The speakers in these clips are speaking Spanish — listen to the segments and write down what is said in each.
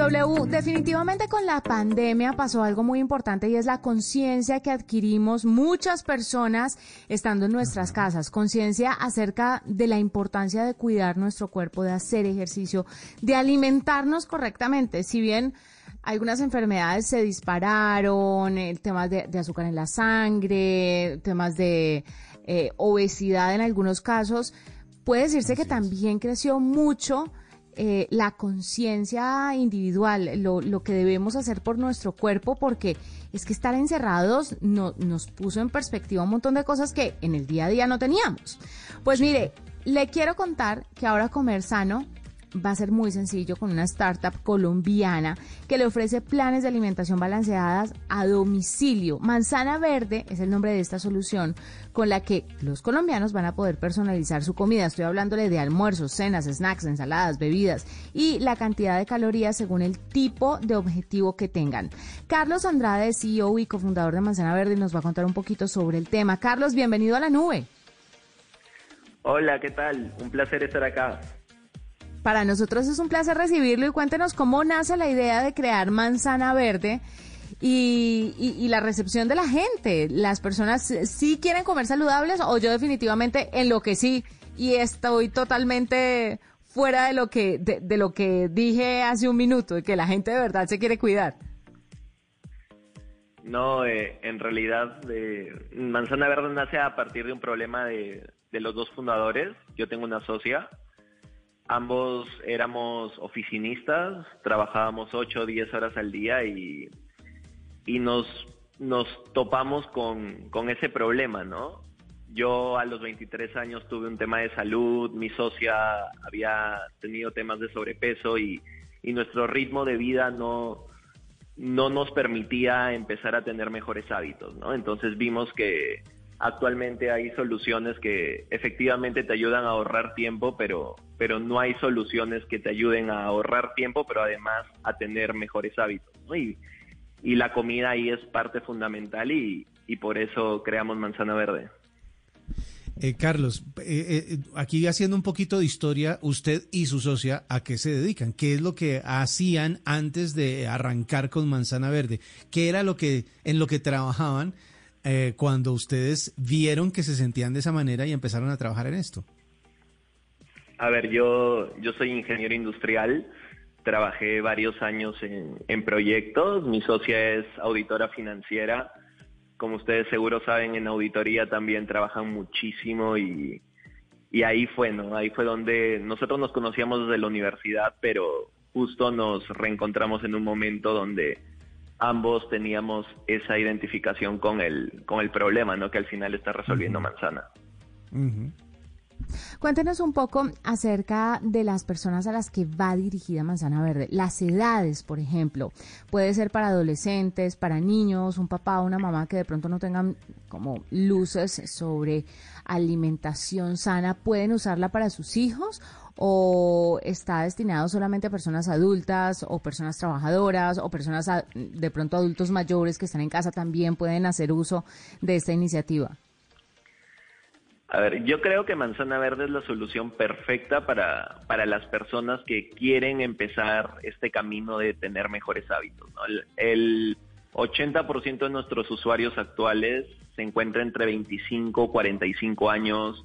W, definitivamente con la pandemia pasó algo muy importante y es la conciencia que adquirimos muchas personas estando en nuestras casas, conciencia acerca de la importancia de cuidar nuestro cuerpo, de hacer ejercicio, de alimentarnos correctamente. Si bien algunas enfermedades se dispararon, el temas de, azúcar en la sangre, temas de eh, obesidad en algunos casos, puede decirse que también creció mucho eh, la conciencia individual, lo, lo, que debemos hacer por nuestro cuerpo, porque es que estar encerrados no, nos puso en perspectiva un montón de cosas que en el día a día no teníamos. Pues mire, le quiero contar que ahora comer sano va a ser muy sencillo con una startup colombiana que le ofrece planes de alimentación balanceadas a domicilio. Manzana Verde es el nombre de esta solución con la que los colombianos van a poder personalizar su comida. Estoy hablándole de almuerzos, cenas, snacks, ensaladas, bebidas y la cantidad de calorías según el tipo de objetivo que tengan. Carlos Andrade, CEO y cofundador de Manzana Verde, nos va a contar un poquito sobre el tema. Carlos, bienvenido a la nube. Hola, ¿qué tal? Un placer estar acá. Para nosotros es un placer recibirlo y cuéntenos cómo nace la idea de crear Manzana Verde y, la recepción de la gente. ¿Las personas sí quieren comer saludables o yo definitivamente en lo que sí y estoy totalmente fuera de lo que de, lo que dije hace un minuto, de que la gente de verdad se quiere cuidar? No, eh, en realidad eh, Manzana Verde nace a partir de un problema de, de los dos fundadores. Yo tengo una socia Ambos éramos oficinistas, trabajábamos 8 o 10 horas al día y, y nos, nos topamos con, con ese problema, ¿no? Yo a los 23 años tuve un tema de salud, mi socia había tenido temas de sobrepeso y, y nuestro ritmo de vida no, no nos permitía empezar a tener mejores hábitos, ¿no? Entonces vimos que actualmente hay soluciones que efectivamente te ayudan a ahorrar tiempo, pero, pero no hay soluciones que te ayuden a ahorrar tiempo, pero además a tener mejores hábitos. Y, y, la comida ahí es parte fundamental y, y por eso creamos Manzana Verde. Eh, Carlos, eh, eh, aquí haciendo un poquito de historia, usted y su socia, ¿a qué se dedican? ¿Qué es lo que hacían antes de arrancar con Manzana Verde? ¿Qué era lo que en lo que trabajaban eh, cuando ustedes vieron que se sentían de esa manera y empezaron a trabajar en esto? A ver, yo, yo soy ingeniero industrial, trabajé varios años en, en proyectos, mi socia es auditora financiera, como ustedes seguro saben, en auditoría también trabajan muchísimo y, y ahí fue, ¿no? Ahí fue donde nosotros nos conocíamos desde la universidad, pero justo nos reencontramos en un momento donde ambos teníamos esa identificación con el, con el problema, ¿no? Que al final está resolviendo Manzana. Cuéntenos un poco acerca de las personas a las que va dirigida Manzana Verde. Las edades, por ejemplo, puede ser para adolescentes, para niños, un papá o una mamá que de pronto no tengan como luces sobre alimentación sana, ¿pueden usarla para sus hijos o está destinado solamente a personas adultas o personas trabajadoras o personas de pronto adultos mayores que están en casa también pueden hacer uso de esta iniciativa? A ver, yo creo que Manzana Verde es la solución perfecta para, para las personas que quieren empezar este camino de tener mejores hábitos. El, el 80% de nuestros usuarios actuales se encuentra entre 25 y 45 años,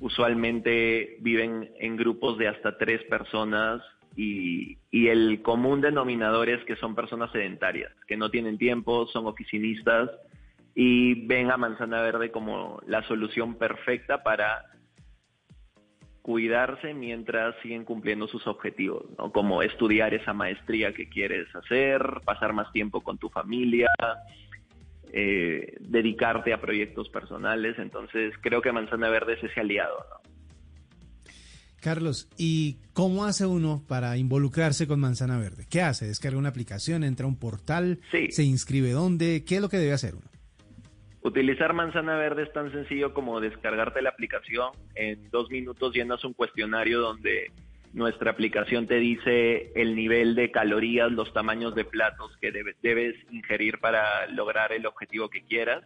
usualmente viven en grupos de hasta tres personas y, el común denominador es que son personas sedentarias, que no tienen tiempo, son oficinistas y ven a Manzana Verde como la solución perfecta para cuidarse mientras siguen cumpliendo sus objetivos, ¿no? como estudiar esa maestría que quieres hacer, pasar más tiempo con tu familia, eh, dedicarte a proyectos personales. Entonces creo que Manzana Verde es ese aliado. Carlos, ¿y cómo hace uno para involucrarse con Manzana Verde? ¿Qué hace? ¿Descarga una aplicación? ¿Entra a un portal? Sí. ¿Se inscribe dónde? ¿Qué es lo que debe hacer uno? Utilizar Manzana Verde es tan sencillo como descargarte la aplicación. En dos minutos llenas un cuestionario donde nuestra aplicación te dice el nivel de calorías, los tamaños de platos que debes ingerir para lograr el objetivo que quieras,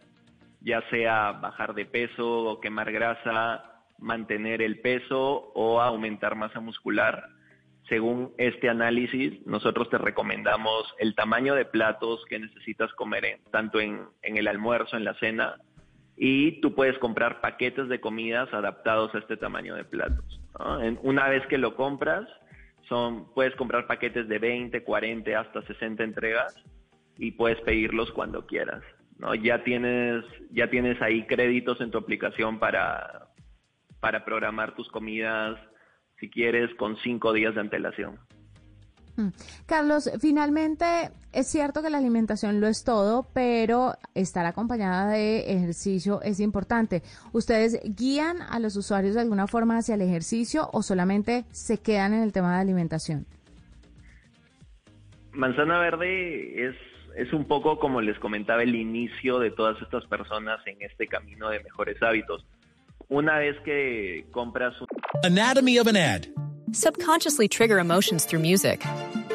ya sea bajar de peso o quemar grasa, mantener el peso o aumentar masa muscular. Según este análisis, nosotros te recomendamos el tamaño de platos que necesitas comer tanto en, el almuerzo, en la cena, y tú puedes comprar paquetes de comidas adaptados a este tamaño de platos. una vez que lo compras, son, puedes comprar paquetes de 20, 40, hasta 60 entregas y puedes pedirlos cuando quieras. ¿no? Ya, tienes, ya tienes ahí créditos en tu aplicación para, para programar tus comidas si quieres, con cinco días de antelación. Mm. Carlos, finalmente es cierto que la alimentación lo es todo, pero estar acompañada de ejercicio es importante. ¿Ustedes guían a los usuarios de alguna forma hacia el ejercicio o solamente se quedan en el tema de alimentación? Manzana Verde es, es un poco como les comentaba el inicio de todas estas personas en este camino de mejores hábitos. Una vez que compras un Anatomy of an ad. Subconsciously trigger emotions through music.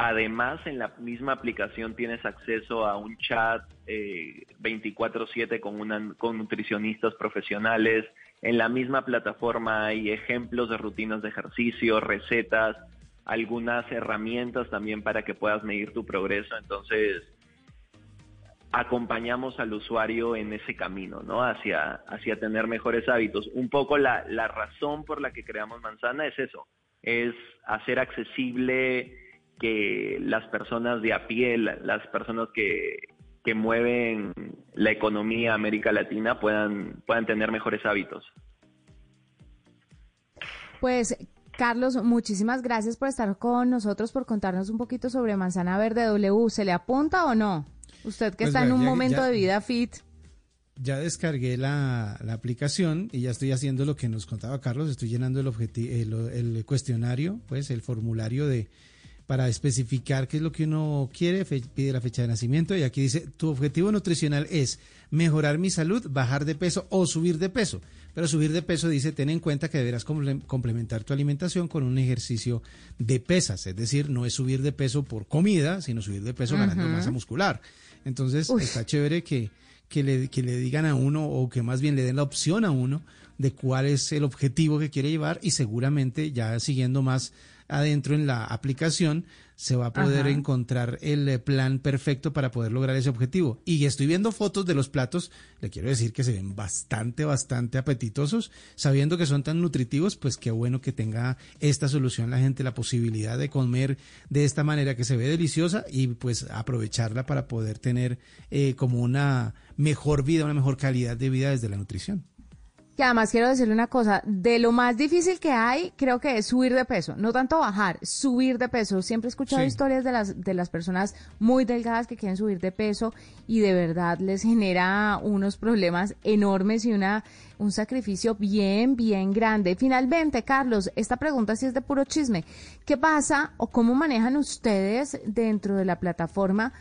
Además, en la misma aplicación tienes acceso a un chat 24/7 eh, con, con nutricionistas profesionales. En la misma plataforma hay ejemplos de rutinas de ejercicio, recetas, algunas herramientas también para que puedas medir tu progreso. Entonces, acompañamos al usuario en ese camino, ¿no? Hacia, hacia tener mejores hábitos. Un poco la, la razón por la que creamos Manzana es eso, es hacer accesible que las personas de a pie, las personas que, que mueven la economía América Latina puedan, puedan tener mejores hábitos. Pues Carlos, muchísimas gracias por estar con nosotros, por contarnos un poquito sobre Manzana Verde W. ¿Se le apunta o no? Usted que pues está en un momento de vida fit ya descargué la, la, aplicación y ya estoy haciendo lo que nos contaba Carlos, estoy llenando el, el, el, cuestionario, pues el formulario de para especificar qué es lo que uno quiere, pide la fecha de nacimiento y aquí dice, tu objetivo nutricional es mejorar mi salud, bajar de peso o subir de peso. Pero subir de peso dice, ten en cuenta que deberás complementar tu alimentación con un ejercicio de pesas, es decir, no es subir de peso por comida, sino subir de peso ganando masa muscular. Entonces, está chévere que que le, que le digan a uno o que más bien le den la opción a uno de cuál es el objetivo que quiere llevar y seguramente ya siguiendo más adentro en la aplicación se va a poder encontrar el eh, plan perfecto para poder lograr ese objetivo. Y estoy viendo fotos de los platos, le quiero decir que se ven bastante, bastante apetitosos, sabiendo que son tan nutritivos, pues qué bueno que tenga esta solución la gente, la posibilidad de comer de esta manera que se ve deliciosa y pues aprovecharla para poder tener eh, como una mejor vida, una mejor calidad de vida desde la nutrición. Que además quiero decirle una cosa, de lo más difícil que hay, creo que es subir de peso, no tanto bajar, subir de peso. Siempre he escuchado historias de las de las personas muy delgadas que quieren subir de peso y de verdad les genera unos problemas enormes y una un sacrificio bien bien grande. Finalmente, Carlos, esta pregunta sí es de puro chisme. ¿Qué pasa o cómo manejan ustedes dentro de la plataforma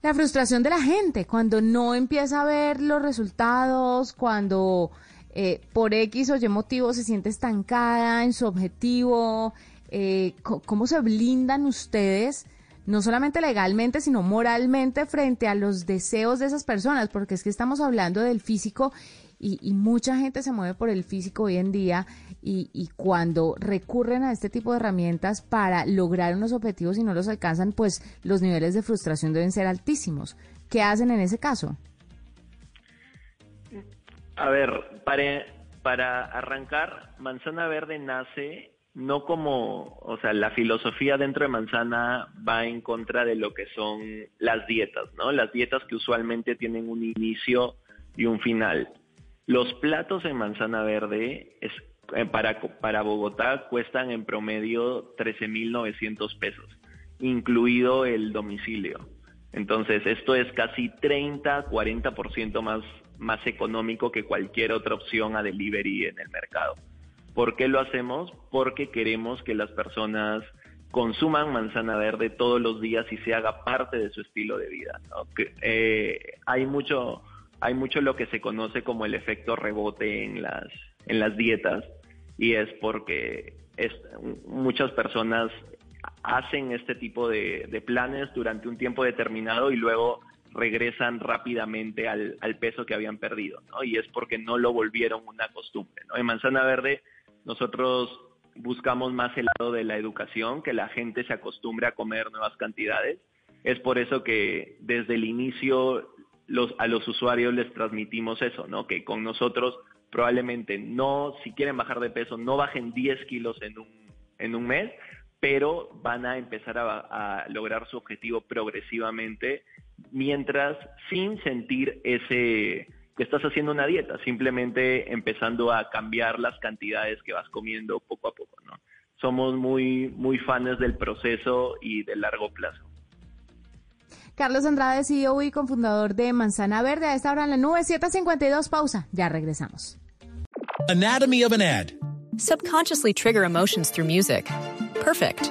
la frustración de la gente cuando no empieza a ver los resultados, cuando eh, por X o Y motivo se siente estancada en su objetivo? Eh, ¿Cómo se blindan ustedes? no solamente legalmente, sino moralmente frente a los deseos de esas personas, porque es que estamos hablando del físico y, mucha gente se mueve por el físico hoy en día y, y, cuando recurren a este tipo de herramientas para lograr unos objetivos y no los alcanzan, pues los niveles de frustración deben ser altísimos. ¿Qué hacen en ese caso? A ver, para, para arrancar, Manzana Verde nace no como, o sea, la filosofía dentro de Manzana va en contra de lo que son las dietas, ¿no? Las dietas que usualmente tienen un inicio y un final. Los platos en Manzana Verde es, eh, para, para Bogotá cuestan en promedio 13.900 pesos, incluido el domicilio. Entonces, esto es casi 30, 40% más, más económico que cualquier otra opción a delivery en el mercado. ¿Por qué lo hacemos? Porque queremos que las personas consuman manzana verde todos los días y se haga parte de su estilo de vida. Eh, hay mucho, hay mucho lo que se conoce como el efecto rebote en las, en las dietas y es porque muchas personas hacen este tipo de, planes durante un tiempo determinado y luego regresan rápidamente al, peso que habían perdido, ¿no? Y es porque no lo volvieron una costumbre, ¿no? En Manzana Verde nosotros buscamos más el lado de la educación, que la gente se acostumbre a comer nuevas cantidades. Es por eso que desde el inicio a los usuarios les transmitimos eso, ¿no? Que con nosotros probablemente no, si quieren bajar de peso, no bajen 10 kilos en un, en un mes, pero van a empezar a, a lograr su objetivo progresivamente, mientras sin sentir ese, que estás haciendo una dieta, simplemente empezando a cambiar las cantidades que vas comiendo poco a poco, ¿no? Somos muy, muy fans del proceso y del largo plazo. Carlos Andrade, CEO y cofundador de Manzana Verde, a esta hora en la nube 752, pausa, ya regresamos. Anatomy of an ad. Subconsciously trigger emotions through music. Perfect.